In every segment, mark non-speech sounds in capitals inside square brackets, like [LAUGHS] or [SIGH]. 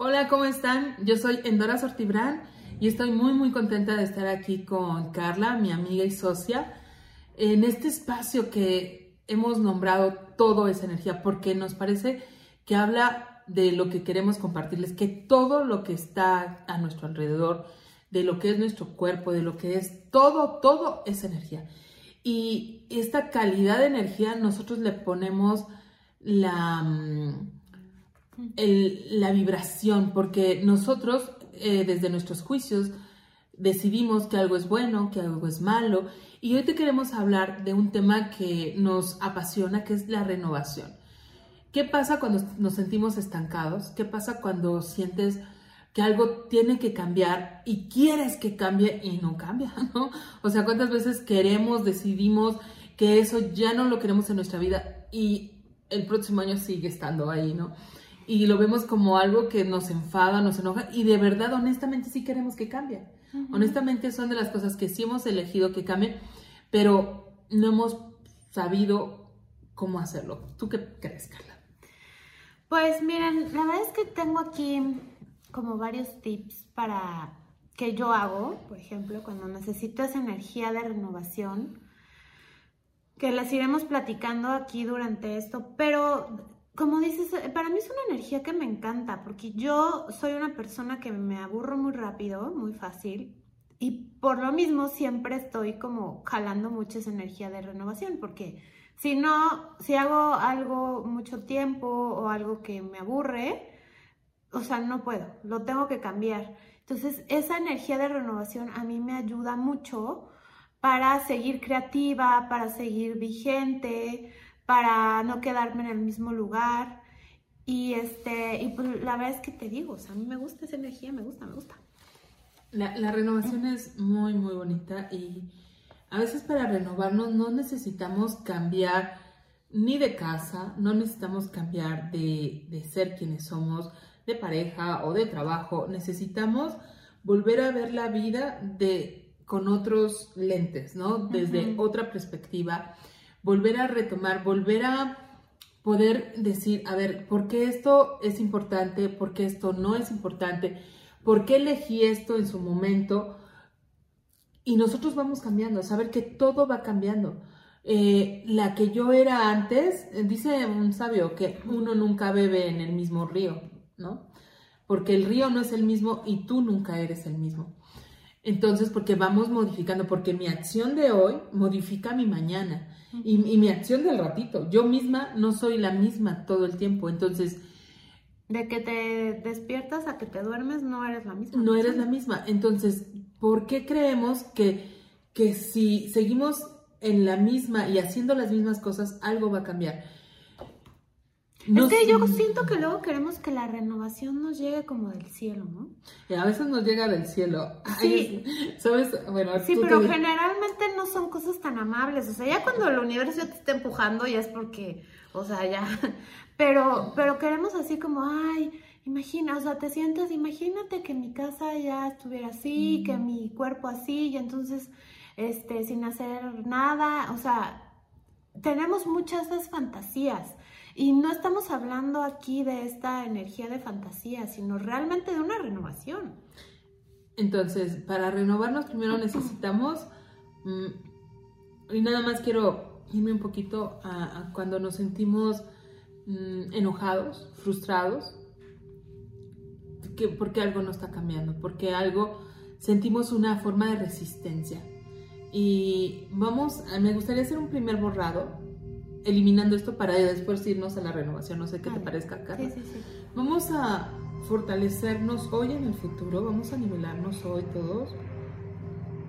Hola, ¿cómo están? Yo soy Endora Sortibrán y estoy muy muy contenta de estar aquí con Carla, mi amiga y socia, en este espacio que hemos nombrado Todo es energía, porque nos parece que habla de lo que queremos compartirles, que todo lo que está a nuestro alrededor, de lo que es nuestro cuerpo, de lo que es todo, todo es energía. Y esta calidad de energía nosotros le ponemos la la vibración, porque nosotros eh, desde nuestros juicios decidimos que algo es bueno, que algo es malo, y hoy te queremos hablar de un tema que nos apasiona, que es la renovación. ¿Qué pasa cuando nos sentimos estancados? ¿Qué pasa cuando sientes que algo tiene que cambiar y quieres que cambie y no cambia, [LAUGHS] ¿no? O sea, ¿cuántas veces queremos, decidimos que eso ya no lo queremos en nuestra vida y el próximo año sigue estando ahí, ¿no? Y lo vemos como algo que nos enfada, nos enoja y de verdad, honestamente, sí queremos que cambie. Honestamente, son de las cosas que sí hemos elegido que cambie, pero no hemos sabido cómo hacerlo. ¿Tú qué crees, Carla? Pues miren, la verdad es que tengo aquí como varios tips para que yo hago, por ejemplo, cuando necesito esa energía de renovación, que las iremos platicando aquí durante esto, pero como dices, eh, para mí es una energía que me encanta, porque yo soy una persona que me aburro muy rápido, muy fácil, y por lo mismo siempre estoy como jalando mucha esa energía de renovación, porque si no, si hago algo mucho tiempo o algo que me aburre, o sea, no puedo, lo tengo que cambiar. Entonces, esa energía de renovación a mí me ayuda mucho para seguir creativa, para seguir vigente, para no quedarme en el mismo lugar. Y, este, y pues la verdad es que te digo, o sea, a mí me gusta esa energía, me gusta, me gusta. La, renovación es muy, muy bonita y a veces para renovarnos no necesitamos cambiar ni de casa, no necesitamos cambiar de, de ser quienes somos, de pareja o de trabajo, necesitamos volver a ver la vida de, con otros lentes, ¿no? Desde otra perspectiva volver a retomar, volver a poder decir, a ver, ¿por qué esto es importante? ¿Por qué esto no es importante? ¿Por qué elegí esto en su momento? Y nosotros vamos cambiando, saber que todo va cambiando. Eh, la que yo era antes, dice un sabio que uno nunca bebe en el mismo río, ¿no? Porque el río no es el mismo y tú nunca eres el mismo. Entonces, porque vamos modificando, porque mi acción de hoy modifica mi mañana y, mi acción del ratito. Yo misma no soy la misma todo el tiempo. Entonces, de que te despiertas a que te duermes, no eres la misma. No eres la misma. Entonces, ¿por qué creemos que, que si seguimos en la misma y haciendo las mismas cosas, algo va a cambiar? Es que yo siento que luego queremos que la renovación nos llegue como del cielo, ¿no? Y a veces nos llega del cielo. Sí. ¿Sabes? Bueno, sí, pero generalmente no son cosas tan amables. O sea, ya cuando el universo te está empujando, ya es porque, o sea, ya. [LAUGHS] Pero, pero queremos así como, ay, imagina, o sea, te sientes, imagínate que mi casa ya estuviera así, que mi cuerpo así, y entonces, este, sin hacer nada, o sea, tenemos muchas esas fantasías. Y no estamos hablando aquí de esta energía de fantasía, sino realmente de una renovación. Entonces, para renovarnos primero [CLEARS THROAT] necesitamos, mm, y nada más quiero irme un poquito a, cuando nos sentimos mm, enojados, frustrados, que, porque algo no está cambiando, porque algo sentimos una forma de resistencia. Y vamos, me gustaría hacer un primer borrado eliminando esto para después irnos a la renovación. No sé qué te parezca, Carla. Sí, sí, sí. Vamos a fortalecernos hoy en el futuro, vamos a nivelarnos hoy todos.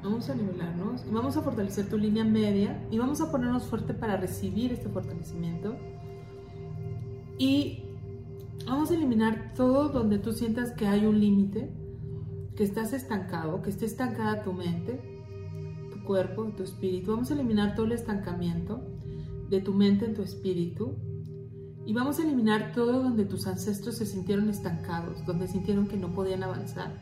Vamos a nivelarnos y vamos a fortalecer tu línea media y vamos a ponernos fuerte para recibir este fortalecimiento. Y vamos a eliminar todo donde tú sientas que hay un límite, que estás estancado, que esté estancada tu mente, tu cuerpo, tu espíritu. Vamos a eliminar todo el estancamiento de tu mente en tu espíritu y vamos a eliminar todo donde tus ancestros se sintieron estancados, donde sintieron que no podían avanzar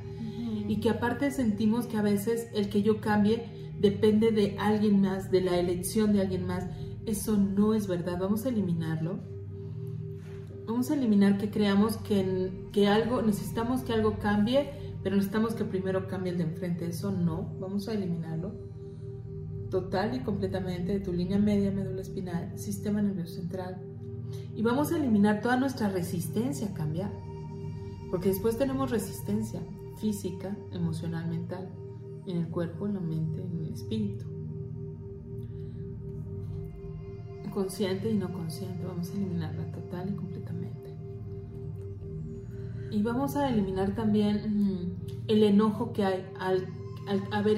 y que aparte sentimos que a veces el que yo cambie depende de alguien más, de la elección de alguien más. Eso no es verdad, vamos a eliminarlo. Vamos a eliminar que creamos que, que algo, necesitamos que algo cambie, pero necesitamos que primero cambie el de enfrente. Eso no, vamos a eliminarlo total y completamente de tu línea media, médula espinal, sistema nervioso central. Y vamos a eliminar toda nuestra resistencia a cambiar. Porque después tenemos resistencia física, emocional, mental, en el cuerpo, en la mente, en el espíritu. Consciente y no consciente, vamos a eliminarla total y completamente. Y vamos a eliminar también mm, el enojo que hay al, haber,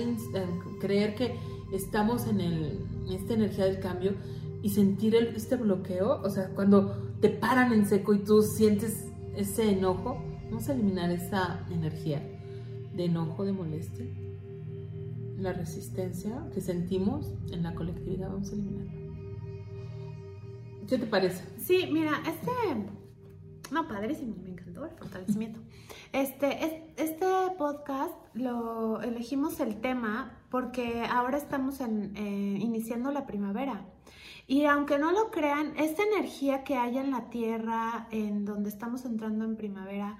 creer que estamos en, esta energía del cambio y sentir este bloqueo, o sea, cuando te paran en seco y tú sientes ese enojo, Vamos a eliminar esa energía de enojo, de molestia, la resistencia que sentimos en la colectividad, vamos a eliminarla. ¿Qué te parece? Sí, mira, este, no, padrísimo, me encantó el fortalecimiento. Este, este podcast lo elegimos el tema porque ahora estamos eh, iniciando la primavera. Y aunque no lo crean, esta energía que hay en la tierra, en donde estamos entrando en primavera,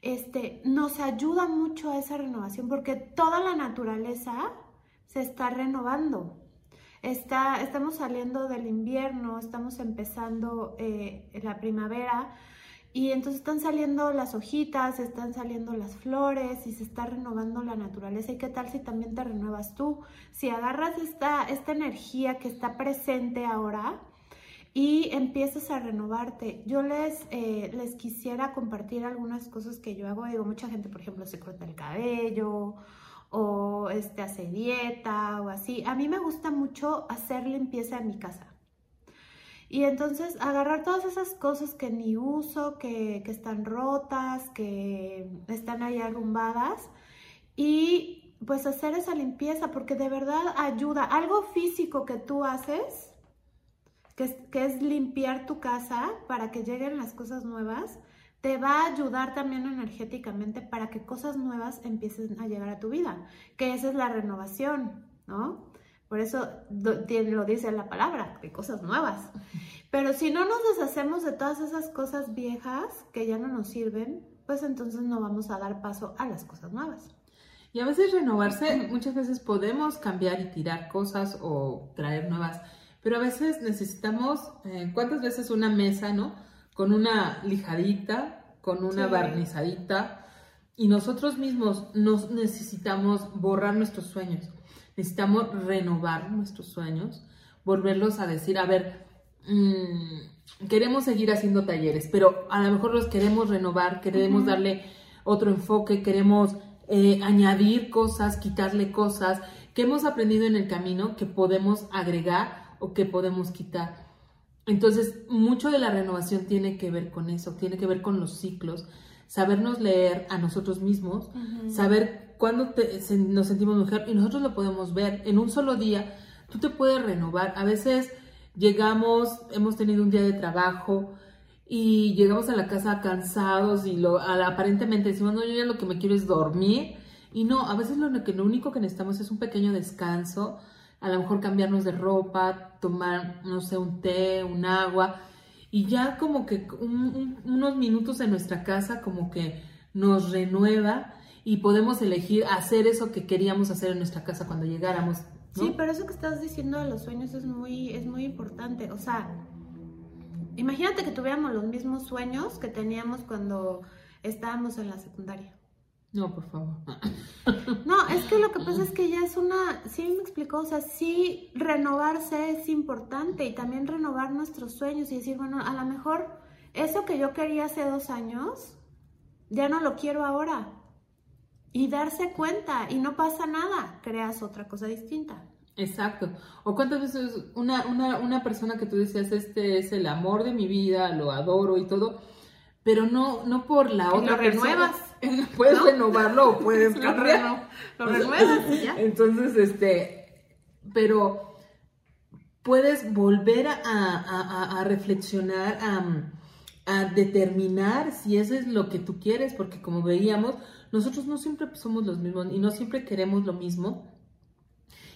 este, nos ayuda mucho a esa renovación porque toda la naturaleza se está renovando. Está, estamos saliendo del invierno, estamos empezando eh, la primavera y entonces están saliendo las hojitas, están saliendo las flores y se está renovando la naturaleza. ¿Y qué tal si también te renuevas tú? Si agarras esta, esta energía que está presente ahora, y empiezas a renovarte. Yo les, eh, les quisiera compartir algunas cosas que yo hago. Digo, mucha gente, por ejemplo, se corta el cabello o este, hace dieta o así. A mí me gusta mucho hacer limpieza en mi casa. Y entonces agarrar todas esas cosas que ni uso, que, que están rotas, que están ahí arrumbadas y pues hacer esa limpieza porque de verdad ayuda. Algo físico que tú haces que es, limpiar tu casa para que lleguen las cosas nuevas, te va a ayudar también energéticamente para que cosas nuevas empiecen a llegar a tu vida, que esa es la renovación, ¿no? Por eso lo dice la palabra, de cosas nuevas. Pero si no nos deshacemos de todas esas cosas viejas que ya no nos sirven, pues entonces no vamos a dar paso a las cosas nuevas. Y a veces renovarse, muchas veces podemos cambiar y tirar cosas o traer nuevas pero a veces necesitamos, eh, ¿cuántas veces una mesa, no? Con una lijadita, con una barnizadita, y nosotros mismos nos necesitamos borrar nuestros sueños, necesitamos renovar nuestros sueños, volverlos a decir, a ver, mm, queremos seguir haciendo talleres, pero a lo mejor los queremos renovar, queremos darle otro enfoque, queremos eh, añadir cosas, quitarle cosas que hemos aprendido en el camino que podemos agregar o qué podemos quitar. Entonces, mucho de la renovación tiene que ver con eso, tiene que ver con los ciclos, sabernos leer a nosotros mismos, saber cuándo nos sentimos mujer y nosotros lo podemos ver en un solo día. Tú te puedes renovar. A veces llegamos, hemos tenido un día de trabajo y llegamos a la casa cansados y lo, aparentemente decimos, no, yo ya lo que me quiero es dormir. Y no, a veces lo, lo único que necesitamos es un pequeño descanso, a lo mejor cambiarnos de ropa, tomar, no sé, un té, un agua, y ya como que unos minutos en nuestra casa como que nos renueva y podemos elegir hacer eso que queríamos hacer en nuestra casa cuando llegáramos. Sí, pero eso que estás diciendo de los sueños es muy, es muy importante. O sea, imagínate que tuviéramos los mismos sueños que teníamos cuando estábamos en la secundaria. No, por favor. [LAUGHS] No, es que lo que pasa es que ya es una, sí me explicó, o sea, sí renovarse es importante y también renovar nuestros sueños y decir, bueno, a lo mejor eso que yo quería hace dos años, ya no lo quiero ahora. Y darse cuenta y no pasa nada, creas otra cosa distinta. Exacto. O cuántas veces una, una, una persona que tú decías, este es el amor de mi vida, lo adoro y todo, pero no, no por la otra lo renuevas. [LAUGHS] Puedes renovarlo o puedes cambiarlo. [LAUGHS] Lo, renuevas ya. Entonces, este, pero puedes volver a, reflexionar, a, determinar si eso es lo que tú quieres, porque como veíamos, nosotros no siempre somos los mismos y no siempre queremos lo mismo.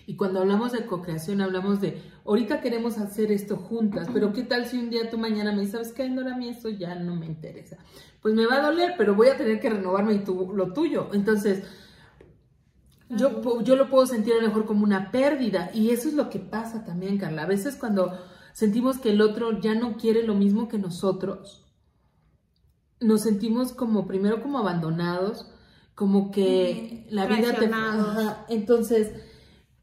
Y cuando hablamos de co-creación, hablamos de, ahorita queremos hacer esto juntas, pero ¿qué tal si un día tú mañana me dices, ¿sabes qué, Nora? A mí eso ya no me interesa. Pues me va a doler, pero voy a tener que renovarme y tú, lo tuyo. Entonces, yo, yo lo puedo sentir a lo mejor como una pérdida. Y eso es lo que pasa también, Carla. A veces cuando sentimos que el otro ya no quiere lo mismo que nosotros, nos sentimos como primero como abandonados, como que la vida te... Entonces,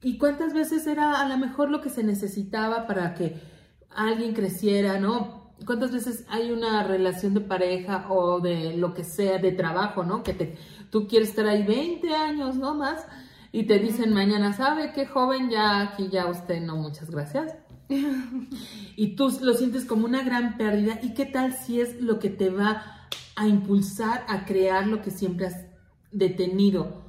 ¿y cuántas veces era a lo mejor lo que se necesitaba para que alguien creciera, ¿no? ¿Cuántas veces hay una relación de pareja o de lo que sea, de trabajo, ¿no? Que te, tú quieres estar ahí 20 años, ¿no? Más, y te dicen mañana, ¿sabe qué joven? Ya aquí, ya usted, no, muchas gracias. [LAUGHS] y tú lo sientes como una gran pérdida. ¿Y qué tal si es lo que te va a impulsar a crear lo que siempre has detenido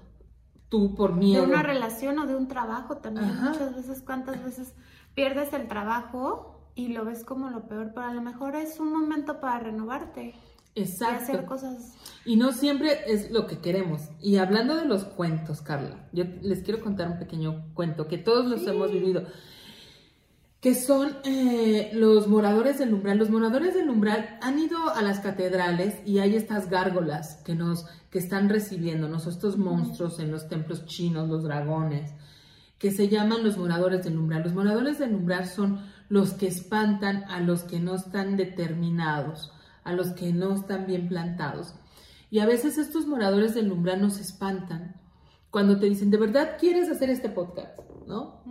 tú por miedo. De una relación o de un trabajo también. Muchas veces, ¿cuántas veces pierdes el trabajo y lo ves como lo peor? Pero a lo mejor es un momento para renovarte. Exacto. Y hacer cosas. Y no siempre es lo que queremos. Y hablando de los cuentos, Carla, yo les quiero contar un pequeño cuento que todos los hemos vivido que son eh, los moradores del umbral. Los moradores del umbral han ido a las catedrales y hay estas gárgolas que nos que están recibiéndonos, estos monstruos en los templos chinos, los dragones, que se llaman los moradores del umbral. Los moradores del umbral son los que espantan a los que no están determinados, a los que no están bien plantados. Y a veces estos moradores del umbral nos espantan cuando te dicen, ¿de verdad quieres hacer este podcast? ¿No?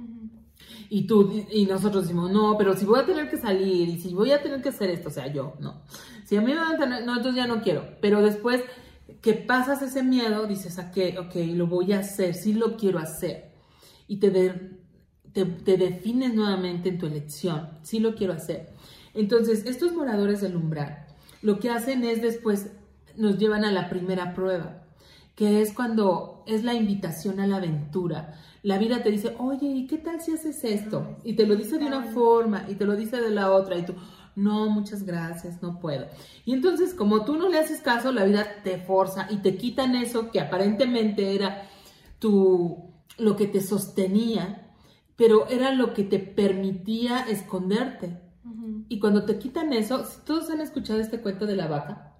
Y tú, y nosotros decimos, no, pero si voy a tener que salir y si voy a tener que hacer esto, o sea, yo, no. Si a mí me van a tener, no, entonces ya no quiero. Pero después que pasas ese miedo, dices, ok, ok, lo voy a hacer, sí lo quiero hacer. Y te, te, te defines nuevamente en tu elección, sí lo quiero hacer. Entonces, estos moradores del umbral, lo que hacen es después nos llevan a la primera prueba, que es cuando es la invitación a la aventura la vida te dice, oye, ¿y qué tal si haces esto? Y te lo dice de una forma y te lo dice de la otra y tú, no, muchas gracias, no puedo. Y entonces, como tú no le haces caso, la vida te forza y te quitan eso que aparentemente era tu, lo que te sostenía, pero era lo que te permitía esconderte. Y cuando te quitan eso, todos han escuchado este cuento de la vaca,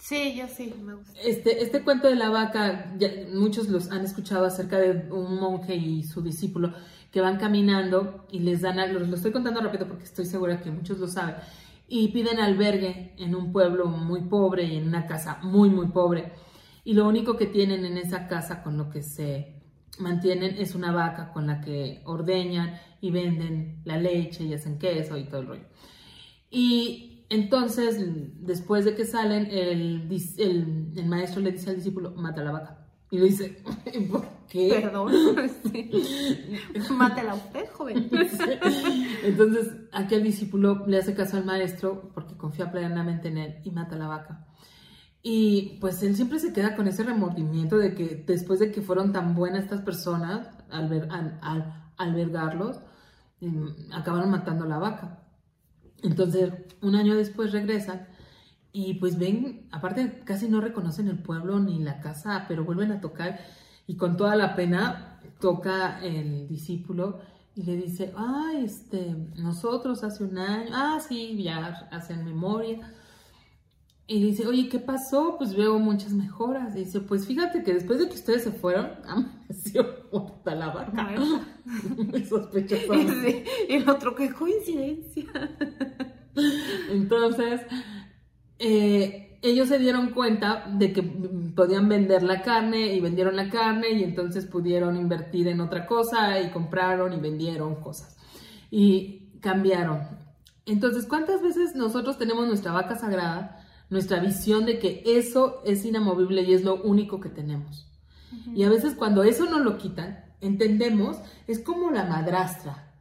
Sí, yo sí, me gusta. Este, este cuento de la vaca, muchos los han escuchado acerca de un monje y su discípulo que van caminando y les dan, lo, lo estoy contando rápido porque estoy segura que muchos lo saben, y piden albergue en un pueblo muy pobre y en una casa muy, muy pobre. Y lo único que tienen en esa casa con lo que se mantienen es una vaca con la que ordeñan y venden la leche y hacen queso y todo el rollo. Y entonces, después de que salen, el, el, maestro le dice al discípulo, mata la vaca. Y le dice, [LAUGHS] ¿por qué? Perdón. [LAUGHS] Mátela usted, joven. [LAUGHS] Entonces, aquí el discípulo le hace caso al maestro porque confía plenamente en él y mata la vaca. Y pues él siempre se queda con ese remordimiento de que después de que fueron tan buenas estas personas al, ver, al, albergarlos, em, acabaron matando la vaca. Entonces, un año después regresan y pues ven, aparte casi no reconocen el pueblo ni la casa, pero vuelven a tocar y con toda la pena toca el discípulo y le dice, ah, este, nosotros hace un año, ah, sí, ya hacen memoria. Y dice, oye, ¿qué pasó? Pues veo muchas mejoras. Y dice, pues fíjate que después de que ustedes se fueron, [LAUGHS] amaneció muerta la vaca. [LAUGHS] Muy sospechoso. Sí, y el otro, qué coincidencia. Entonces, eh, ellos se dieron cuenta de que podían vender la carne y vendieron la carne y entonces pudieron invertir en otra cosa y compraron y vendieron cosas. Y cambiaron. Entonces, ¿cuántas veces nosotros tenemos nuestra vaca sagrada? nuestra visión de que eso es inamovible y es lo único que tenemos. Y a veces cuando eso no lo quitan, entendemos, es como la madrastra.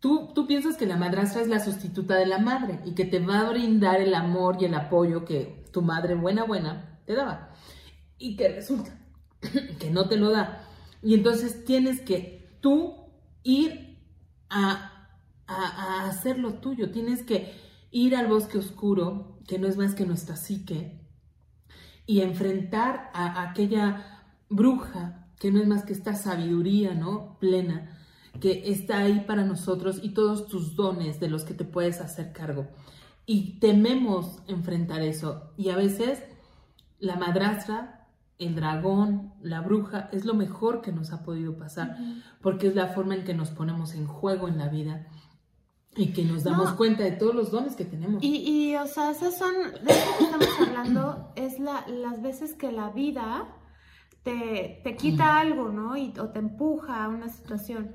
Tú, tú piensas que la madrastra es la sustituta de la madre y que te va a brindar el amor y el apoyo que tu madre buena, buena te daba. Y que resulta [CLEARS THROAT] que no te lo da. Y entonces tienes que tú ir a, a, a hacer lo tuyo. Tienes que ir al bosque oscuro que no es más que nuestra psique, y enfrentar a, aquella bruja que no es más que esta sabiduría, ¿no? Plena, que está ahí para nosotros y todos tus dones de los que te puedes hacer cargo. Y tememos enfrentar eso. Y a veces la madrastra, el dragón, la bruja, es lo mejor que nos ha podido pasar, porque es la forma en que nos ponemos en juego en la vida y que nos damos cuenta de todos los dones que tenemos. Y, y o sea, esas son, de eso que estamos hablando, es la, las veces que la vida te, te quita algo, ¿no? Y, o te empuja a una situación.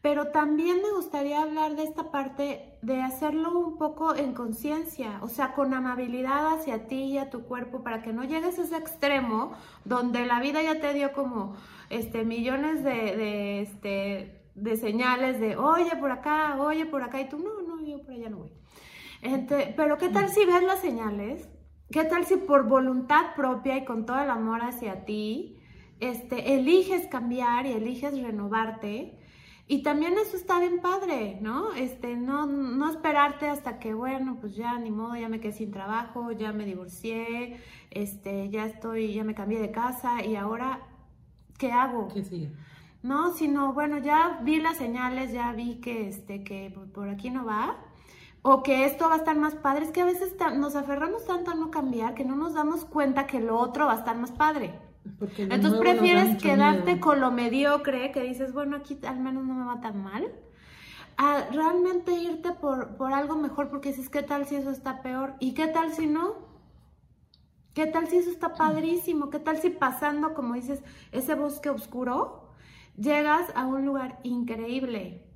Pero también me gustaría hablar de esta parte de hacerlo un poco en conciencia, o sea, con amabilidad hacia ti y a tu cuerpo para que no llegues a ese extremo donde la vida ya te dio como este, millones de, de, este, de señales de, oye, por acá, oye, por acá, y tú, no, no, yo por allá no voy. Este, pero ¿qué tal si ves las señales? ¿Qué tal si por voluntad propia y con todo el amor hacia ti, este, eliges cambiar y eliges renovarte? Y también eso está bien padre, ¿no? Este, no, no esperarte hasta que, bueno, pues ya ni modo, ya me quedé sin trabajo, ya me divorcié, este, ya estoy, ya me cambié de casa y ahora, ¿qué hago? ¿Qué sigue? No, sino, bueno, ya vi las señales, ya vi que, este, que por aquí no va, o que esto va a estar más padre. Es que a veces nos aferramos tanto a no cambiar que no nos damos cuenta que lo otro va a estar más padre. Entonces prefieres quedarte con lo mediocre, que dices, bueno, aquí al menos no me va tan mal, a realmente irte por, por algo mejor, porque dices, ¿qué tal si eso está peor? ¿Y qué tal si no? ¿Qué tal si eso está padrísimo? ¿Qué tal si pasando, como dices, ese bosque oscuro, llegas a un lugar increíble?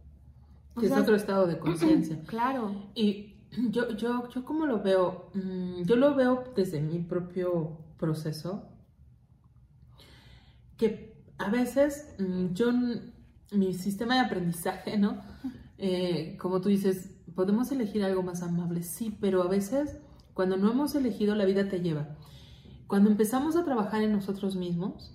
que es otro estado de conciencia. [CLEARS THROAT] claro. Y yo, yo, yo como lo veo, mm, yo lo veo desde mi propio proceso que a veces mm, yo, mi sistema de aprendizaje, ¿no? Eh, como tú dices, podemos elegir algo más amable, sí, pero a veces cuando no hemos elegido, la vida te lleva. Cuando empezamos a trabajar en nosotros mismos,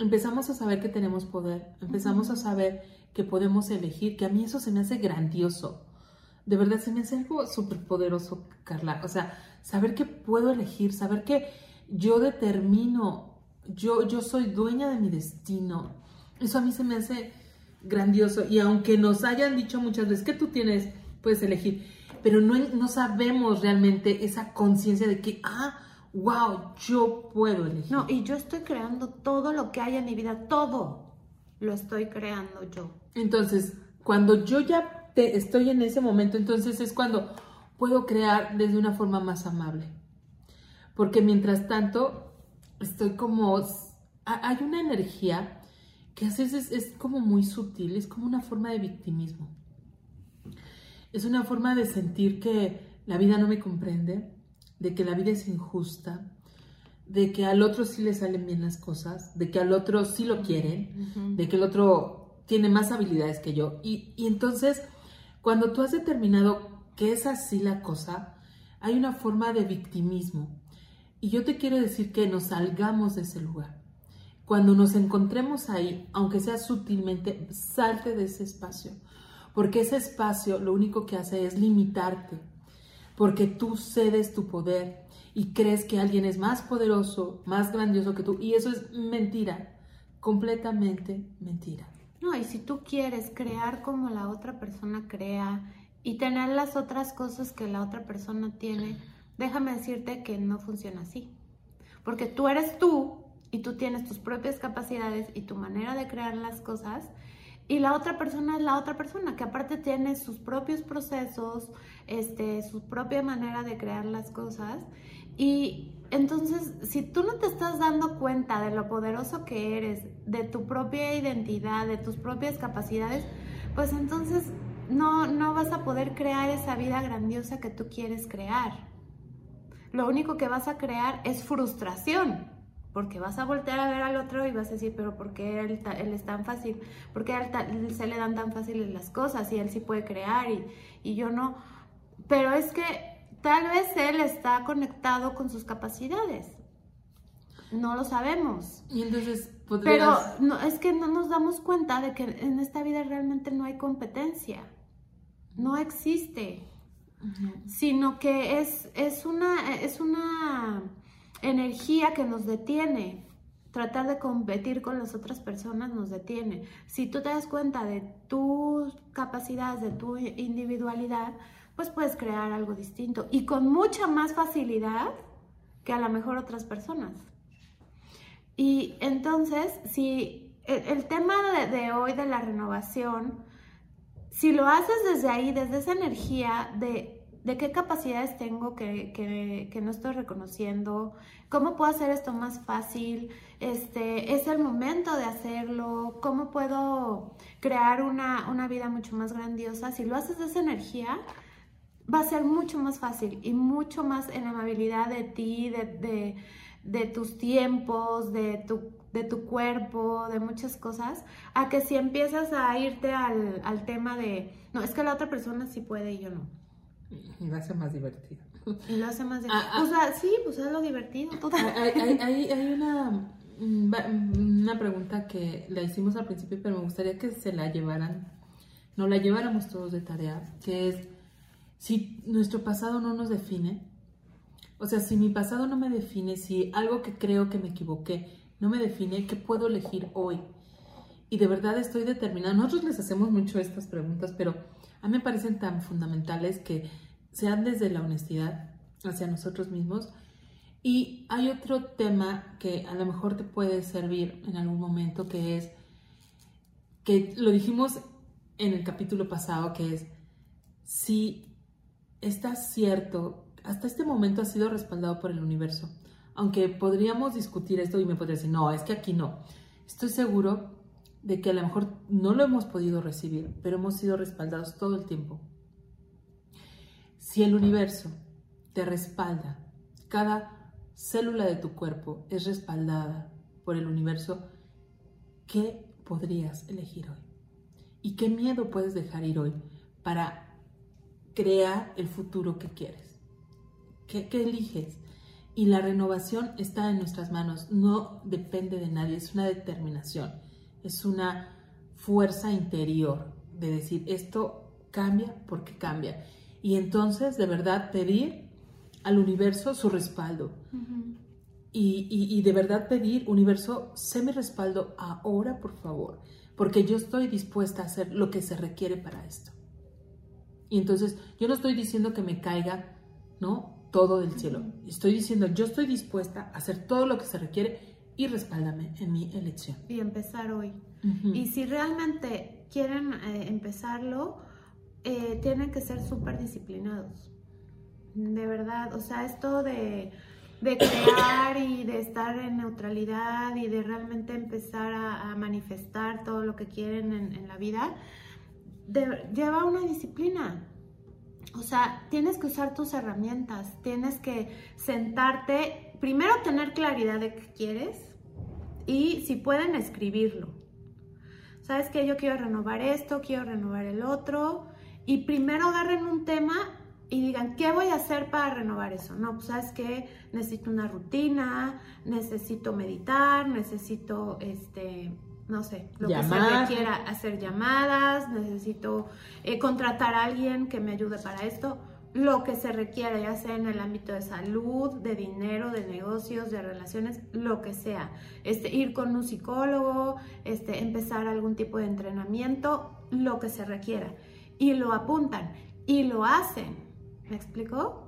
empezamos a saber que tenemos poder, empezamos a saber que podemos elegir, que a mí eso se me hace grandioso. De verdad, se me hace algo súper poderoso, Carla. O sea, saber que puedo elegir, saber que yo determino yo, yo soy dueña de mi destino. Eso a mí se me hace grandioso. Y aunque nos hayan dicho muchas veces que tú tienes, puedes elegir, pero no, no sabemos realmente esa conciencia de que, ah, wow, yo puedo elegir. No, y yo estoy creando todo lo que hay en mi vida, todo lo estoy creando yo. Entonces, cuando yo ya te, estoy en ese momento, entonces es cuando puedo crear desde una forma más amable. Porque mientras tanto, estoy como, hay una energía que a veces es, como muy sutil, es como una forma de victimismo. Es una forma de sentir que la vida no me comprende, de que la vida es injusta, de que al otro sí le salen bien las cosas, de que al otro sí lo quieren, de que el otro tiene más habilidades que yo. Y, y entonces, cuando tú has determinado que es así la cosa, hay una forma de victimismo y yo te quiero decir que nos salgamos de ese lugar. Cuando nos encontremos ahí, aunque sea sutilmente, salte de ese espacio. Porque ese espacio lo único que hace es limitarte. Porque tú cedes tu poder y crees que alguien es más poderoso, más grandioso que tú. Y eso es mentira. Completamente mentira. No, y si tú quieres crear como la otra persona crea y tener las otras cosas que la otra persona tiene, déjame decirte que no funciona así. Porque tú eres tú y tú tienes tus propias capacidades y tu manera de crear las cosas. Y la otra persona es la otra persona, que aparte tiene sus propios procesos, este, su propia manera de crear las cosas. Y entonces, si tú no te estás dando cuenta de lo poderoso que eres, de tu propia identidad, de tus propias capacidades, pues entonces no, no vas a poder crear esa vida grandiosa que tú quieres crear lo único que vas a crear es frustración, porque vas a voltear a ver al otro y vas a decir, pero ¿por qué él, es tan fácil? ¿Por qué a él, se le dan tan fáciles las cosas y él sí puede crear y, y yo no? Pero es que tal vez él está conectado con sus capacidades. No lo sabemos. Y entonces Pero no, es que no nos damos cuenta de que en esta vida realmente no hay competencia. No existe sino que es, es, una, es una energía que nos detiene. tratar de competir con las otras personas nos detiene. Si tú te das cuenta de tus capacidades, de tu individualidad, pues puedes crear algo distinto y con mucha más facilidad que a lo mejor otras personas. Y entonces, si el, tema de, hoy de la renovación, si lo haces desde ahí, desde esa energía de, qué capacidades tengo que, no estoy reconociendo, cómo puedo hacer esto más fácil, este, es el momento de hacerlo, cómo puedo crear una, una vida mucho más grandiosa, si lo haces de esa energía, va a ser mucho más fácil y mucho más en amabilidad de ti, de, tus tiempos, de tu, de tu cuerpo, de muchas cosas, a que si empiezas a irte al, tema de, no, es que la otra persona sí puede y yo no. Y lo hace más divertido. Y lo hace más divertido. Ah, ah. o sea, sí, pues es lo divertido. Hay, hay, hay, una, una pregunta que la hicimos al principio, pero me gustaría que se la llevaran, no la lleváramos todos de tarea, que es si nuestro pasado no nos define, o sea, si mi pasado no me define, si algo que creo que me equivoqué no me define, ¿qué puedo elegir hoy? Y de verdad estoy determinada. Nosotros les hacemos mucho estas preguntas, pero a mí me parecen tan fundamentales que sean desde la honestidad hacia nosotros mismos. Y hay otro tema que a lo mejor te puede servir en algún momento, que es, que lo dijimos en el capítulo pasado, que es, si está cierto, hasta este momento ha sido respaldado por el universo. Aunque podríamos discutir esto y me podría decir, no, es que aquí no. Estoy seguro de que a lo mejor no lo hemos podido recibir, pero hemos sido respaldados todo el tiempo. Si el universo te respalda, cada célula de tu cuerpo es respaldada por el universo, ¿qué podrías elegir hoy? ¿Y qué miedo puedes dejar ir hoy para crea el futuro que quieres. ¿Qué, eliges? Y la renovación está en nuestras manos, no depende de nadie, es una determinación, es una fuerza interior de decir esto cambia porque cambia. Y entonces de verdad pedir al universo su respaldo. y, y, de verdad pedir, universo, sé mi respaldo ahora, por favor, porque yo estoy dispuesta a hacer lo que se requiere para esto. Y entonces yo no estoy diciendo que me caiga, ¿no? Todo del cielo. Estoy diciendo, yo estoy dispuesta a hacer todo lo que se requiere y respáldame en mi elección. Y empezar hoy. Y si realmente quieren eh, empezarlo, eh, tienen que ser súper disciplinados. De verdad, o sea, esto de, de, crear y de estar en neutralidad y de realmente empezar a, manifestar todo lo que quieren en, en la vida, lleva una disciplina. O sea, tienes que usar tus herramientas, tienes que sentarte, primero tener claridad de qué quieres y si pueden escribirlo. ¿Sabes que Yo quiero renovar esto, quiero renovar el otro y primero agarren un tema y digan, ¿qué voy a hacer para renovar eso? No, pues sabes que necesito una rutina, necesito meditar, necesito este no sé, lo que se requiera, hacer llamadas, necesito eh, contratar a alguien que me ayude para esto, lo que se requiera, ya sea en el ámbito de salud, de dinero, de negocios, de relaciones, lo que sea. Este, ir con un psicólogo, este, empezar algún tipo de entrenamiento, lo que se requiera. Y lo apuntan y lo hacen. ¿Me explicó?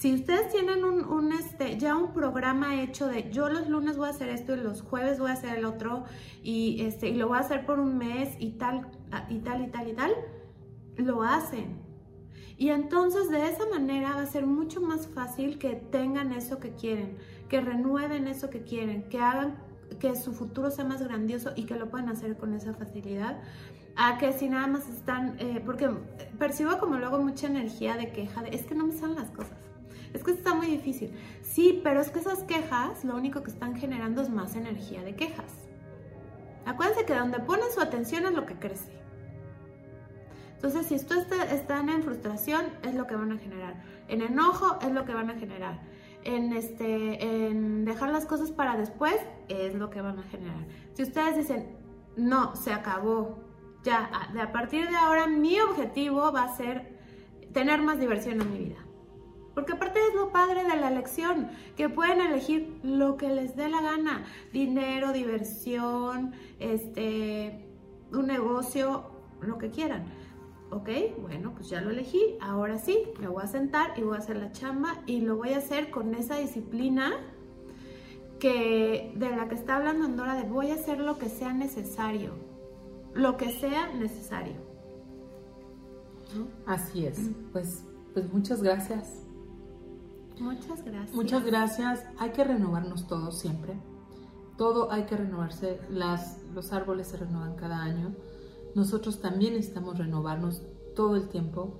Si ustedes tienen un, este, ya un programa hecho de yo los lunes voy a hacer esto y los jueves voy a hacer el otro y, este, y lo voy a hacer por un mes y tal, y tal, y tal, y tal, lo hacen. Y entonces de esa manera va a ser mucho más fácil que tengan eso que quieren, que renueven eso que quieren, que hagan que su futuro sea más grandioso y que lo puedan hacer con esa facilidad a que si nada más están, eh, porque percibo como luego mucha energía de queja, de es que no me salen las cosas es que está muy difícil. Sí, pero es que esas quejas lo único que están generando es más energía de quejas. Acuérdense que donde ponen su atención es lo que crece. Entonces, si ustedes están en frustración, es lo que van a generar. En enojo, es lo que van a generar. En, este, en dejar las cosas para después, es lo que van a generar. Si ustedes dicen, no, se acabó, ya, a partir de ahora mi objetivo va a ser tener más diversión en mi vida Porque aparte es lo padre de la elección, que pueden elegir lo que les dé la gana, dinero, diversión, este, un negocio, lo que quieran. Ok, bueno, pues ya lo elegí, ahora sí, me voy a sentar y voy a hacer la chamba y lo voy a hacer con esa disciplina que de la que está hablando Andora de voy a hacer lo que sea necesario, lo que sea necesario. Así es, pues, pues muchas gracias. Muchas gracias. Muchas gracias. Hay que renovarnos todos siempre. Todo hay que renovarse. Las, los árboles se renuevan cada año. Nosotros también necesitamos renovarnos todo el tiempo.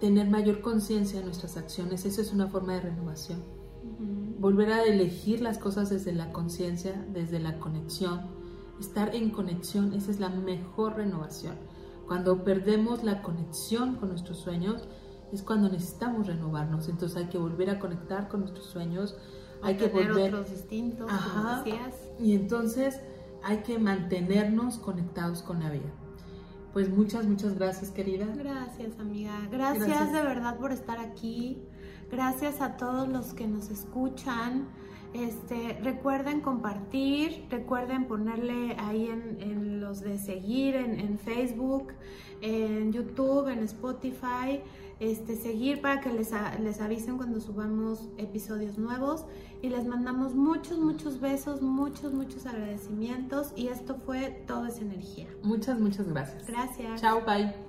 Tener mayor conciencia de nuestras acciones. Eso es una forma de renovación. Volver a elegir las cosas desde la conciencia, desde la conexión. Estar en conexión, esa es la mejor renovación. Cuando perdemos la conexión con nuestros sueños, es cuando necesitamos renovarnos. Entonces hay que volver a conectar con nuestros sueños. hay que volver. otros distintos, Ajá. Y entonces hay que mantenernos conectados con la vida. Pues muchas, muchas gracias, querida. Gracias, amiga. Gracias, de verdad por estar aquí. Gracias a todos los que nos escuchan. Este, recuerden compartir, recuerden ponerle ahí en, los de seguir en, en, Facebook, en YouTube, en Spotify, este, seguir para que les, les avisen cuando subamos episodios nuevos y les mandamos muchos, muchos besos, muchos, muchos agradecimientos y esto fue Todo es Energía. Muchas, muchas gracias. Gracias. Chao, bye.